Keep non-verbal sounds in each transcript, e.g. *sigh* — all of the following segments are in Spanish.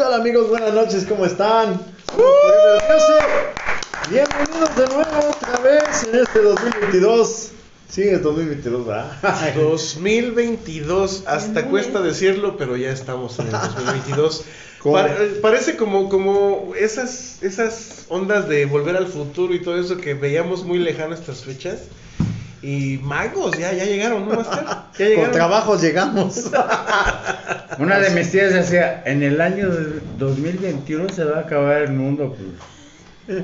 tal amigos? Buenas noches, ¿cómo están? Uh, Bienvenidos de nuevo otra vez en este 2022. Sí, es 2022, ¿verdad? 2022, hasta cuesta decirlo, pero ya estamos en el 2022. *laughs* parece como, como esas, esas ondas de volver al futuro y todo eso que veíamos muy lejano estas fechas. Y magos, ya, ya llegaron, ¿no, Master? Ya llegaron. Con trabajos llegamos. *laughs* Una de mis tías decía, en el año 2021 se va a acabar el mundo, pues.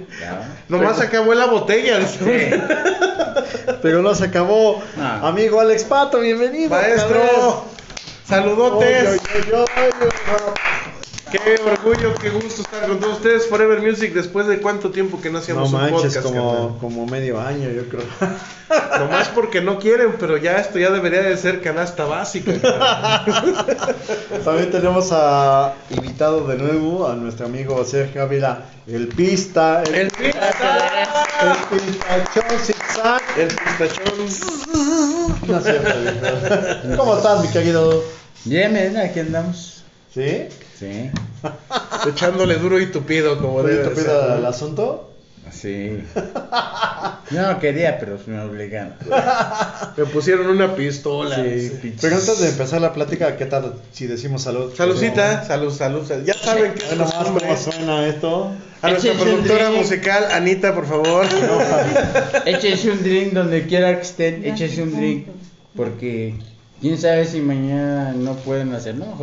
Nomás se acabó la botella. *laughs* Pero no se acabó. Amigo Alex Pato, bienvenido. Maestro, saludotes. Qué orgullo, qué gusto estar con todos ustedes. Forever Music, después de cuánto tiempo que no hacíamos no un manches, Como, como medio año, yo creo. *laughs* Nomás porque no quieren, pero ya esto ya debería de ser canasta básica. *laughs* También tenemos a invitado de nuevo a nuestro amigo Sergio Ávila, el pista. El, el pista. El pistachón zigzag. El pistachón. No cierto, *laughs* ¿Cómo estás, mi querido? Bien, bien, aquí andamos. ¿Sí? Sí. *laughs* Echándole duro y tupido, como debe tupido al asunto? Sí. No quería, pero me obligaron. Me pusieron una pistola. Sí, Pero antes de empezar la plática, ¿qué tal si decimos salud? Saludcita, salud, salud, Ya saben que bueno, más cómo suena esto. A nuestra productora musical, Anita, por favor. Échese un drink donde quiera que estén, échese un drink. Porque quién sabe si mañana no pueden hacer, no,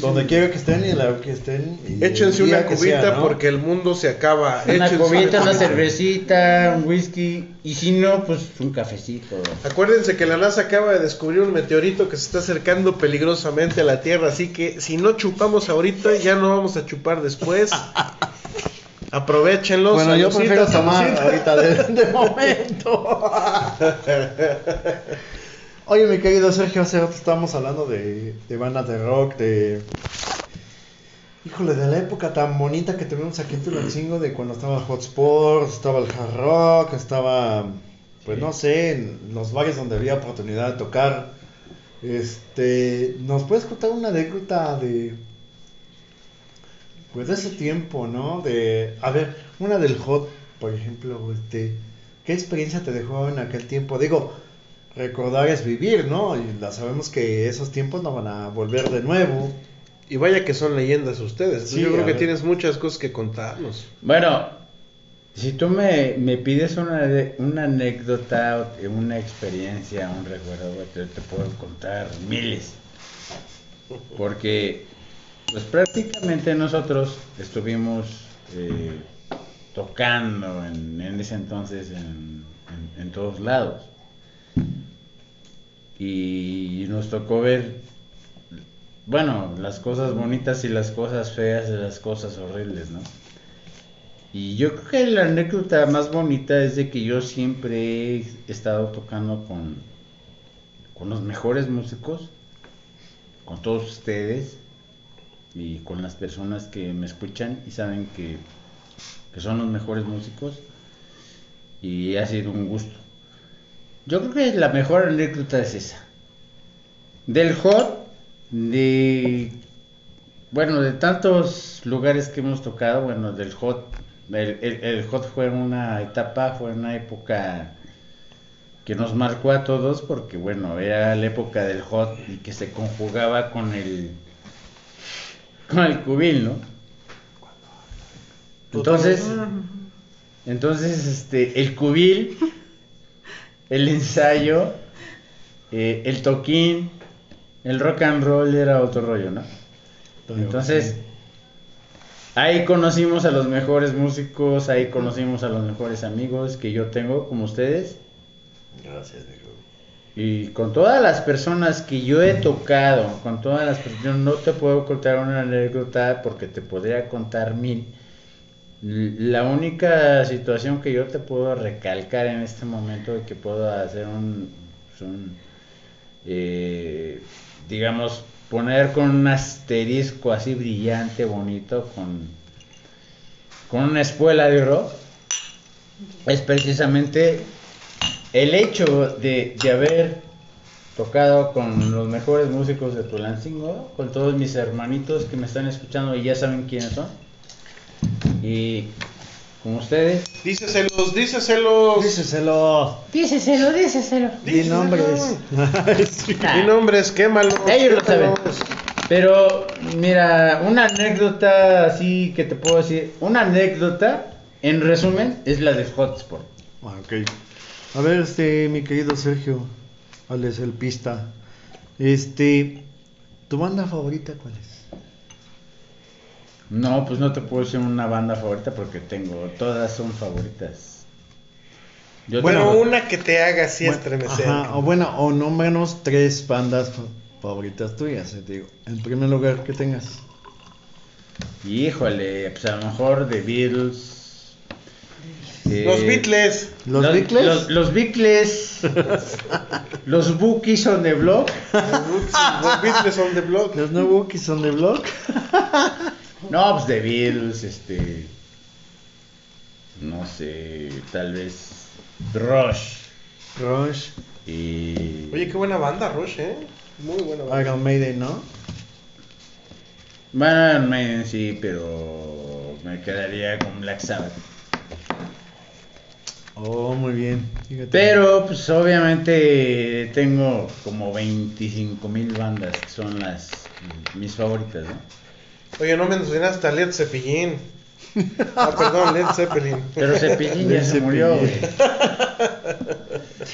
Donde quiera que estén y la que estén. Échense una cubita porque el mundo se acaba. Una cubita, una cervecita, un whisky y si no, pues un cafecito. Acuérdense que la NASA acaba de descubrir un meteorito que se está acercando peligrosamente a la Tierra, así que si no chupamos ahorita, ya no vamos a chupar después. *laughs* Aprovechenlo. Bueno, yo prefiero tomar ahorita de momento. *laughs* Oye, mi querido Sergio, hace rato estábamos hablando de, de bandas de rock, de. Híjole, de la época tan bonita que tuvimos aquí en Tulancingo, de cuando estaba Hot Sports, estaba el hard rock, estaba, pues no sé, en los bares donde había oportunidad de tocar. Este, ¿nos puedes contar una anécdota de, pues de ese tiempo, ¿no? De, a ver, una del Hot, por ejemplo, este, ¿qué experiencia te dejó en aquel tiempo? Digo, recordar es vivir, ¿no? Y la sabemos que esos tiempos no van a volver de nuevo. Y vaya que son leyendas ustedes. Yo creo que tienes muchas cosas que contarnos. Bueno, si tú me, pides una, una anécdota, una experiencia, un recuerdo, te, te puedo contar miles. Porque, pues prácticamente nosotros estuvimos eh, tocando en, ese entonces en todos lados y nos tocó ver, bueno, las cosas bonitas y las cosas feas de las cosas horribles, ¿no? Y yo creo que la anécdota más bonita es de que yo siempre he estado tocando con, con los mejores músicos, con todos ustedes y con las personas que me escuchan y saben que, que son los mejores músicos y ha sido un gusto. Yo creo que la mejor anécdota es esa. Del hot, de. Bueno, de tantos lugares que hemos tocado, bueno, del hot. El, hot fue una etapa, fue una época que nos marcó a todos porque, bueno, era la época del hot y que se conjugaba con el. con el cubil, ¿no? Entonces. Entonces, este, el cubil el ensayo, eh, el toquín, el rock and roll era otro rollo, ¿no? Entonces, ahí conocimos a los mejores músicos, ahí conocimos a los mejores amigos que yo tengo, como ustedes. Gracias, amigo. Y con todas las personas que yo he tocado, con todas las personas, no te puedo contar una anécdota porque te podría contar mil la única situación que yo te puedo recalcar en este momento y que puedo hacer un, pues eh, digamos, poner con un asterisco así brillante, bonito, con, con una espuela de rock, es precisamente el hecho de, de haber tocado con los mejores músicos de Tulancingo, con todos mis hermanitos que me están escuchando y ya saben quiénes son. Y con ustedes. Díceselos, díceselos. Díceselo. Díceselo, díceselo. Di nombres. *laughs* Di nombres, quémalos. Ellos lo saben. Pero, mira, una anécdota así que te puedo decir. Una anécdota, en resumen, es la de Hotspot. Ah, ok. A ver, este, mi querido Sergio, Alex el pista. Este, ¿tu banda favorita cuál es? No, pues no te puedo decir una banda favorita porque tengo, todas son favoritas. Yo Bueno, tengo- una que te haga así Bueno, estremecer. Ajá, o bueno, o nómbranos tres bandas fa- favoritas tuyas, eh, te digo. En primer lugar, que tengas. Híjole, pues a lo mejor The Beatles. eh, Los Beatles. ¿Los Beatles? Los, los Beatles. *laughs* los Bookies on the Block. Los Beatles on the block. Los No Bookies on the Block. *laughs* No, pues The Beatles, este. No sé, tal vez. Rush. Rush, Y. Oye, qué buena banda, Rush, ¿eh? Muy buena banda. Iron Maiden, ¿no? Bueno, Iron Maiden sí, pero. Me quedaría con Black Sabbath. Oh, muy bien. Fíjate. Pero, pues obviamente tengo como 25 mil bandas que son las mis favoritas, ¿no? Oye, no mencionaste a Led Zeppelin. Ah, perdón, Led Zeppelin. Pero Cepillín ya se murió, güey.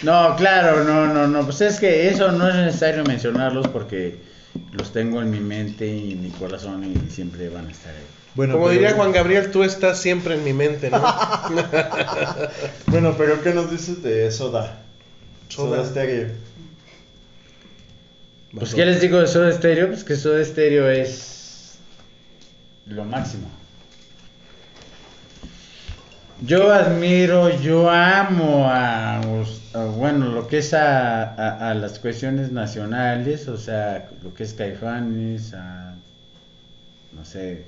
No, claro, no, no, no. Pues es que eso no es necesario mencionarlos porque los tengo en mi mente y en mi corazón y siempre van a estar ahí. Bueno, Como pero- diría Juan Gabriel, tú estás siempre en mi mente, ¿no? *laughs* Bueno, pero ¿qué nos dices de Soda? Soda. Soda Stereo. Pues, ¿qué les digo de Soda Stereo? Pues que Soda Stereo es lo máximo. Yo admiro, yo amo a, bueno, lo que es a, a- a las cuestiones nacionales, o sea, lo que es Caifanes, a, no sé,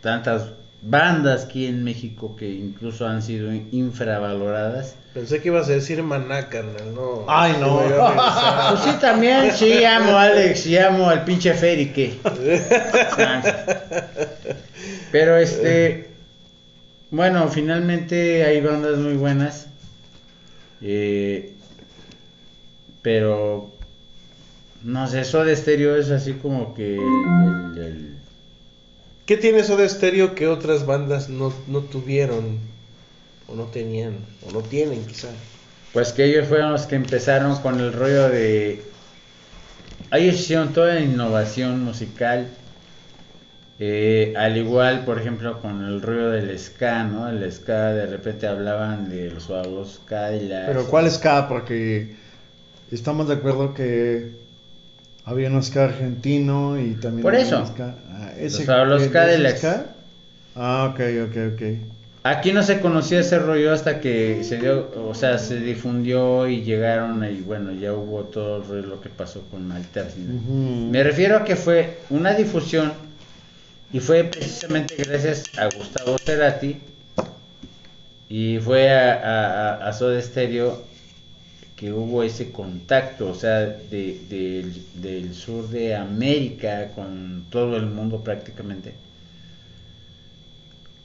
tantas bandas aquí en México que incluso han sido infravaloradas. Pensé que ibas a decir maná, carnal, no. Ay, no. *laughs* Pues sí, también, sí, amo a Alex y amo al pinche Ferry, ¿qué? *laughs* Pero este, bueno, finalmente hay bandas muy buenas. eh, pero, no sé, Soda Stereo es así como que el- el- el- ¿Qué tiene eso de estéreo que otras bandas no, no tuvieron? O no tenían, o no tienen quizá. Pues que ellos fueron los que empezaron con el rollo de... Ellos hicieron toda la innovación musical. eh, al igual, por ejemplo, con el rollo del ska, ¿no? El ska de repente hablaban de los fabulosos Cadillacs. Pero ¿cuál es K? Porque estamos de acuerdo que había un ska argentino y también... Por eso. ska- ah, Los ¿ese Cadillacs. ska? Ah, ok, ok, ok. Aquí no se conocía ese rollo hasta que se dio, o sea, se difundió y llegaron y bueno, ya hubo todo el rollo lo que pasó con Altersina. Ujú. Me refiero a que fue una difusión y fue precisamente gracias a Gustavo Cerati y fue a, a, a- a Soda Stereo que hubo ese contacto, o sea, de, del- del sur de América con todo el mundo prácticamente.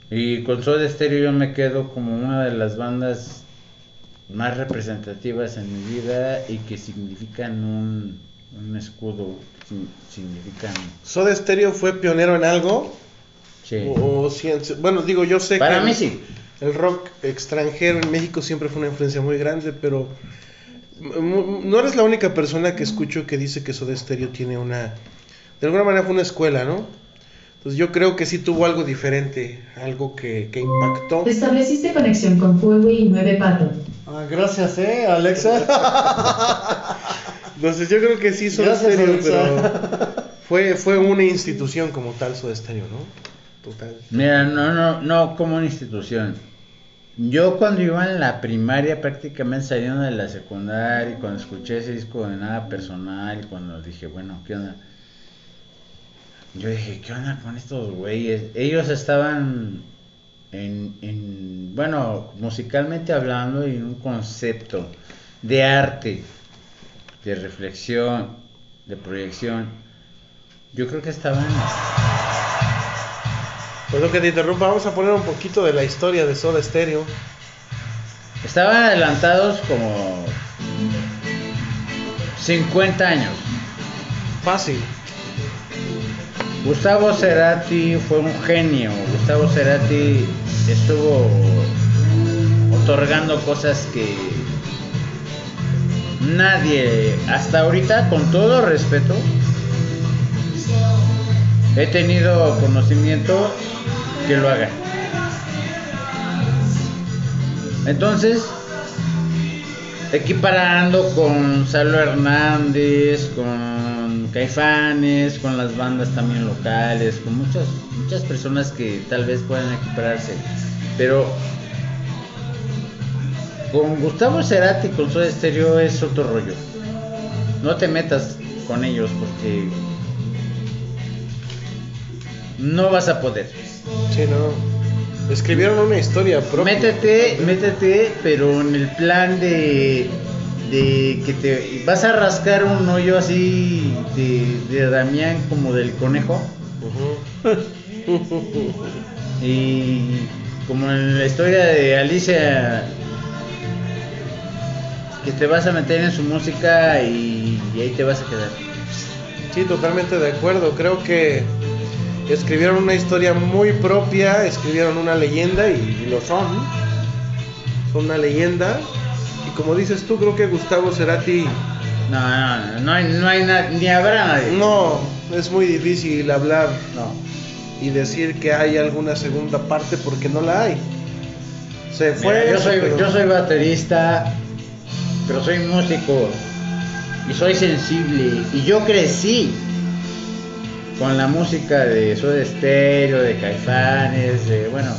Y con Soda Stereo yo me quedo como una de las bandas más representativas en mi vida y que significan un, un escudo, significan... ¿Soda Stereo fue pionero en algo? Sí. O, bueno, digo, yo sé Para que mí el- sí. el rock extranjero en México siempre fue una influencia muy grande, pero no eres la única persona que escucho que dice que Soda Stereo tiene una, de alguna manera fue una escuela, ¿no? Entonces yo creo que sí tuvo algo diferente, algo que, que impactó. Estableciste conexión con Fuego y 9 Pato. Ah, gracias, eh, Alexa. *laughs* Entonces yo creo que sí Soda Gracias, Stereo, Alexa. pero fue, fue una institución como tal Soda Stereo, ¿no? Total. Mira, no, no, no como una institución. Yo cuando iba en la primaria, prácticamente saliendo de la secundaria, y cuando escuché ese disco de nada personal, cuando dije, bueno, ¿qué onda? Yo dije, ¿qué onda con estos güeyes? Ellos estaban en, en, bueno, musicalmente hablando, en un concepto de arte de reflexión, de proyección, yo creo que estaban... Pues lo que te interrumpa, vamos a poner un poquito de la historia de Soda Stereo. Estaban adelantados como 50 años. Fácil. Gustavo Cerati fue un genio. Gustavo Cerati estuvo otorgando cosas que nadie, hasta ahorita, con todo respeto, he tenido conocimiento que lo haga. Entonces, equiparando con Salo Hernández, con Caifanes, con las bandas también locales, con muchas muchas personas que tal vez puedan equipararse, pero con Gustavo Cerati con Soda Stereo es otro rollo. No te metas con ellos porque no vas a poder. Sí, no. Escribieron una historia propia. Métete, métete, pero en el plan de, de que te vas a rascar un hoyo así de, de Damián como del conejo. y como en la historia de Alicia, que te vas a meter en su música y, y ahí te vas a quedar. Sí, totalmente de acuerdo. Creo que escribieron una historia muy propia, escribieron una leyenda y, y lo son. Son una leyenda. Y como dices tú, creo que Gustavo Cerati No, no, no hay, no hay na- ni habrá nadie. no es muy difícil hablar No. y decir que hay alguna segunda parte porque no la hay. Se fue. Mira, yo, soy, pero- yo soy baterista, pero soy músico y soy sensible. Y yo crecí con la música de Soda Stereo, de Caifanes, de bueno.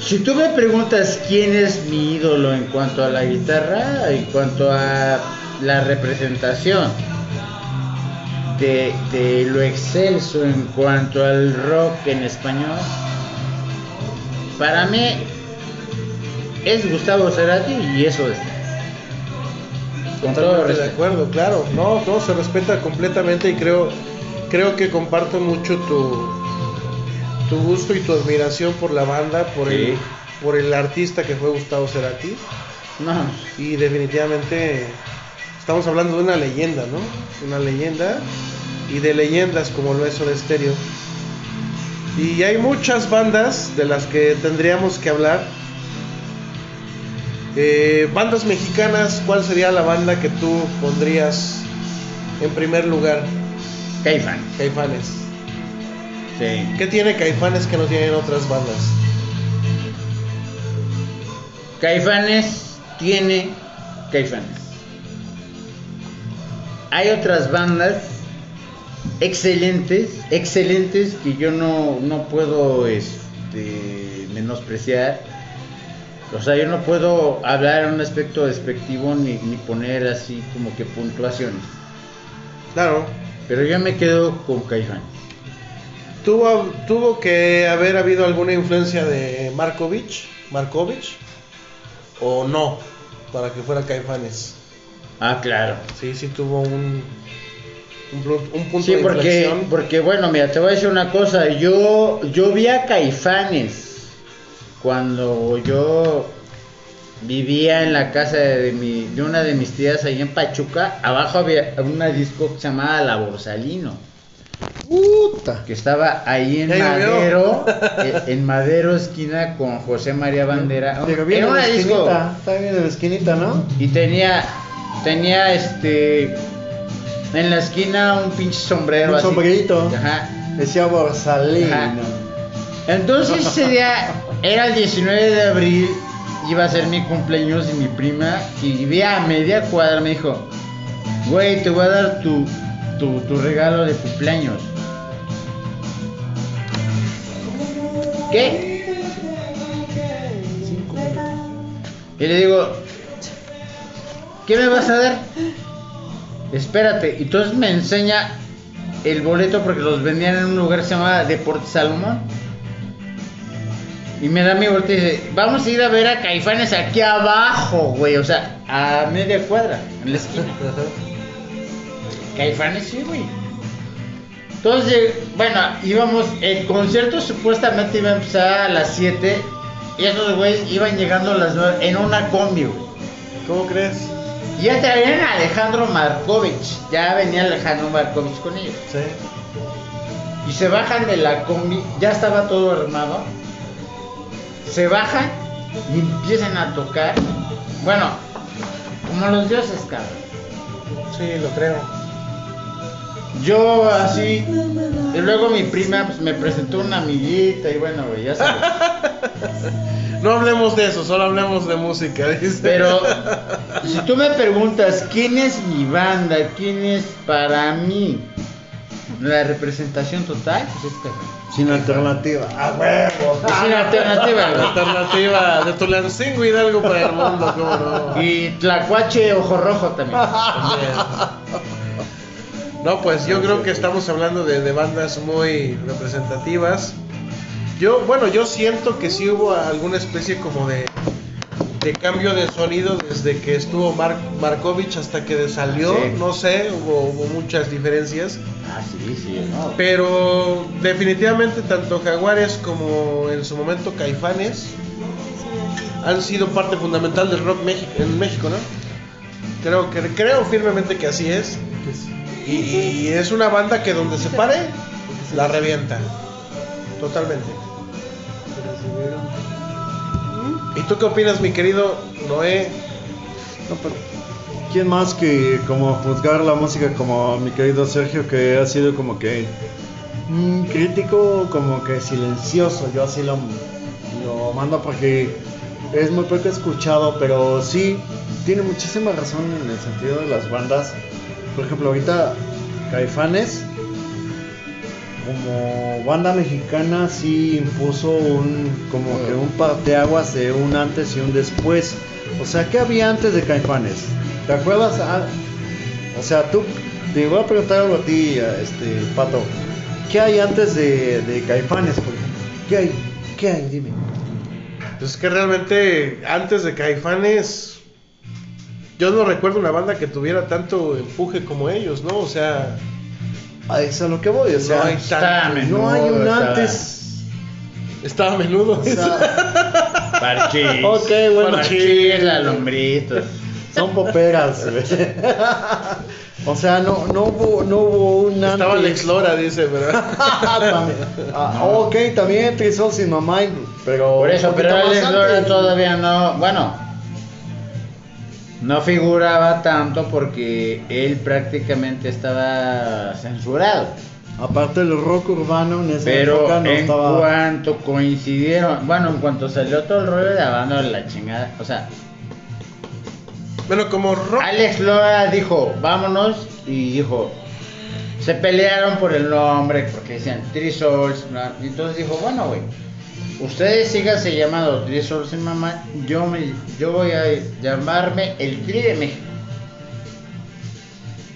Si tú me preguntas quién es mi ídolo en cuanto a la guitarra, en cuanto a la representación de, de lo excelso en cuanto al rock en español, para mí es Gustavo Cerati y eso es. Totalmente de respeto. acuerdo, claro. No, todo se respeta completamente y creo, creo que comparto mucho tu, tu gusto y tu admiración por la banda, por el, por el artista que fue Gustavo Cerati. No, Y definitivamente estamos hablando de una leyenda, ¿no? Una leyenda y de leyendas como lo es Soda Stereo. Y hay muchas bandas de las que tendríamos que hablar. Eh, bandas mexicanas, ¿cuál sería la banda que tú pondrías en primer lugar? Caifán. Caifanes. Sí. ¿Qué tiene Caifanes que no tienen otras bandas? Caifanes tiene Caifanes. Hay otras bandas excelentes, excelentes que yo no, no puedo este, menospreciar. O sea, yo no puedo hablar en un aspecto despectivo ni, ni poner así como que puntuaciones. Claro, Pero yo me quedo con Caifanes. tuvo, tuvo que haber habido alguna influencia de Markovich, Markovich, o no, para que fuera Caifanes. Ah, claro. Sí, sí tuvo un, un, un punto Sí, de porque, inflexión. porque bueno, mira, te voy a decir una cosa. Yo, yo vi a Caifanes cuando yo vivía en la casa de, mi, de una de mis tías ahí en Pachuca. Abajo había una disco que se llamaba La Borsalino, Puta. que estaba ahí en. Madero, *laughs* eh, en Madero esquina con José María Bandera. Pero bien Era una disco. Está bien en la esquinita, ¿no? y tenía, tenía este, en la esquina un pinche sombrero. Un así. sombrerito. Ajá. Decía Borsalino. Ajá. Entonces ese día *laughs* era el 19 de abril, iba a ser mi cumpleaños y mi prima, y vi a media cuadra, me dijo, güey, te voy a dar tu, tu, tu regalo de cumpleaños. ¿Qué? Y le digo, ¿qué me vas a dar? Espérate, y entonces me enseña el boleto porque los vendían en un lugar que se llamaba Deportes Salomón. Y me da mi boleto y dice, vamos a ir a ver a Caifanes aquí abajo, güey. O sea, a media cuadra, en la esquina. *laughs* Caifanes sí, güey. Entonces, bueno, íbamos, el concierto supuestamente iba a empezar a las 7 y esos güeyes iban llegando a las 9 en una combi, güey. ¿Cómo crees? Y ya traían a Alejandro Markovich, ya venía Alejandro Markovich con ellos. Sí. Y se bajan de la combi, ya estaba todo armado. Se bajan y empiezan a tocar. Bueno, como los dioses, cabrón. Sí, lo creo. Yo así, y luego mi prima pues, me presentó una amiguita y bueno, güey, ya sabes. *laughs* No hablemos de eso, solo hablemos de música, dice. Pero *laughs* si tú me preguntas quién es mi banda, quién es para mí la representación total, pues es Caifanes. Sin alternativa. ¡A huevo! Es una alternativa, güey. alternativa de Tulancingo Hidalgo para el mundo, ¿cómo no? Y Tlacuache Ojo Rojo también. También. No, pues yo creo que estamos hablando de, de bandas muy representativas. Yo, bueno, yo siento que sí hubo alguna especie como de, de cambio de sonido desde que estuvo Mark, Markovich hasta que salió. Sí. No sé, hubo, hubo muchas diferencias. Ah, sí, sí, no. Pero definitivamente tanto Jaguares como en su momento Caifanes han sido parte fundamental del rock México, en México, ¿no? Creo que creo firmemente que así es. Y, y es una banda que donde se pare la revienta. Totalmente. ¿Y tú qué opinas, mi querido Noé? No, pero ¿Quién más que como juzgar la música como mi querido Sergio que ha sido como que mm, crítico, como que silencioso? Yo así lo, lo mando porque es muy poco escuchado, pero sí tiene muchísima razón en el sentido de las bandas. Por ejemplo, ahorita Caifanes como banda mexicana sí impuso un como que un parteaguas de un antes y un después. O sea, ¿qué había antes de Caifanes? ¿Te acuerdas? Ah, o sea, tú te voy a preguntar algo a ti, a este Pato. ¿Qué hay antes de, de Caifanes, por ejemplo? ¿Qué hay? ¿Qué hay? Dime. Pues es que realmente antes de Caifanes yo no recuerdo una banda que tuviera tanto empuje como ellos, ¿no? O sea, A eso es a lo que voy, o sea, no hay está tanto. menudo, no hay un antes. Estaba a menudo. O sea, Parchís. *laughs* Ok, bueno. Parchís, la lombrito. Son poperas. güey. *laughs* o sea, no, no hubo, no hubo un antes. Estaba Alex Lora, dice, pero También. *laughs* Ah, Ok, también Trisol sin mamá, pero. Por eso, pero más Lora todavía no. Bueno. No figuraba tanto porque él prácticamente estaba censurado. Aparte, el rock urbano en esa Pero época no en estaba. cuanto coincidieron, bueno, en cuanto salió todo el rollo de la banda de la chingada, o sea, bueno, como rock. Alex Lora dijo, vámonos, y dijo, se pelearon por el nombre, porque decían Three Souls, ¿no? y entonces dijo, bueno, güey, ustedes síganse llamando Three Souls en mamá, yo, me, yo voy a llamarme el Tri de México.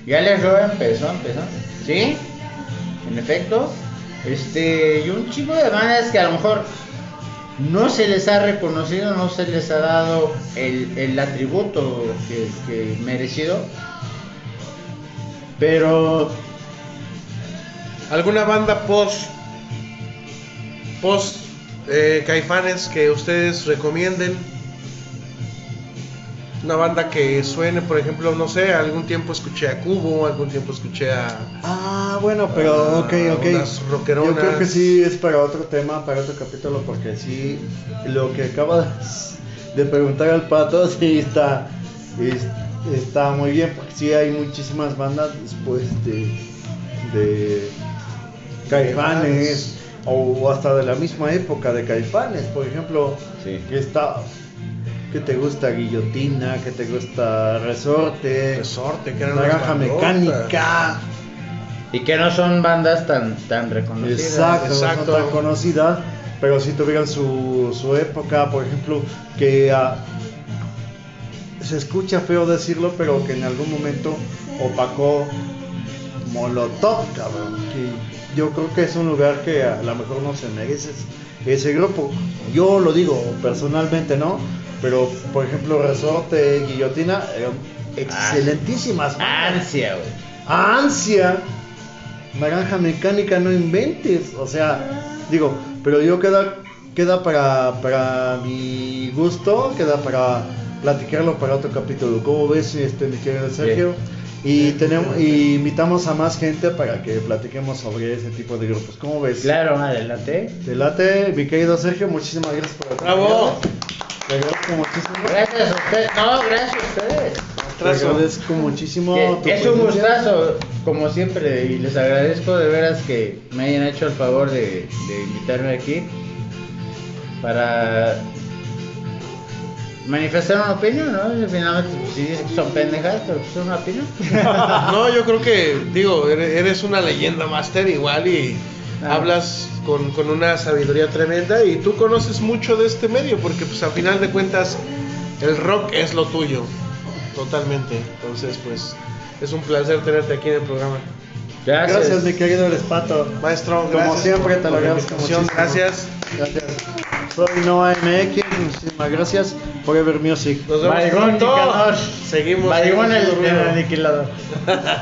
Y Alex Lora empezó, empezó, ¿sí? En efecto, este, y un chico de bandas que a lo mejor no se les ha reconocido, no se les ha dado el, el atributo que, que merecido. Pero ¿Alguna banda post post eh, Caifanes que ustedes recomienden? Una banda que suene, por ejemplo, no sé, algún tiempo escuché a Cubo, algún tiempo escuché a Ah, bueno, pero ok, ok. unas rockeronas. Yo creo que sí es para otro tema, para otro capítulo, porque sí, lo que acaba de, preguntar al pato, *laughs* sí está, es- está muy bien, porque sí hay muchísimas bandas después de, de Caifanes, o hasta de la misma época de Caifanes, por ejemplo, Sí. que está, que te gusta Guillotina, que te gusta Resorte, Resorte, que Naranja. Mecánica. y que no son bandas tan tan reconocidas. Exacto, Exacto. no son tan conocidas, pero sí tuvieron su, su época, por ejemplo, que ah, se escucha feo decirlo, pero que en algún momento opacó Molotov, cabrón, que yo creo que es un lugar que a lo mejor no se merece ese grupo. Yo lo digo personalmente, ¿no? Pero, por ejemplo, Resorte, Guillotina, eran excelentísimas. bandas. Ansia, güey. Ansia, Naranja Mecánica, no inventes. O sea, digo, pero yo queda, queda para, para mi gusto, queda para platicarlo para otro capítulo. ¿Cómo ves, este, mi querido Sergio? Y tenemos, y invitamos a más gente para que platiquemos sobre ese tipo de grupos. ¿Cómo ves? Claro, adelante. Te late, mi querido Sergio, muchísimas gracias por ¡Bravo! Te agradezco muchísimo. Gracias a ustedes. No, gracias a ustedes. Te agradezco muchísimo. tu Que es un gustazo, como siempre, y les agradezco de veras que me hayan hecho el favor de, de invitarme aquí para manifestar una opinión, ¿no? Y finalmente, pues, sí dicen que son pendejas, pero pues es una opinión. *laughs* No, yo creo que, digo, eres eres una leyenda master igual y Ah. hablas con, con una sabiduría tremenda y tú conoces mucho de este medio porque pues al final de cuentas el rock es lo tuyo, totalmente. Entonces pues es un placer tenerte aquí en el programa. Gracias. Gracias, mi querido Espato. Maestro, Como gracias siempre, te lo agradezco muchísimo. Gracias. Gracias. Soy Noah MX, muchísimas gracias. Forever Music. Nos vemos. Nicanor. Seguimos. Marigón seguimos el, el aniquilador. *laughs*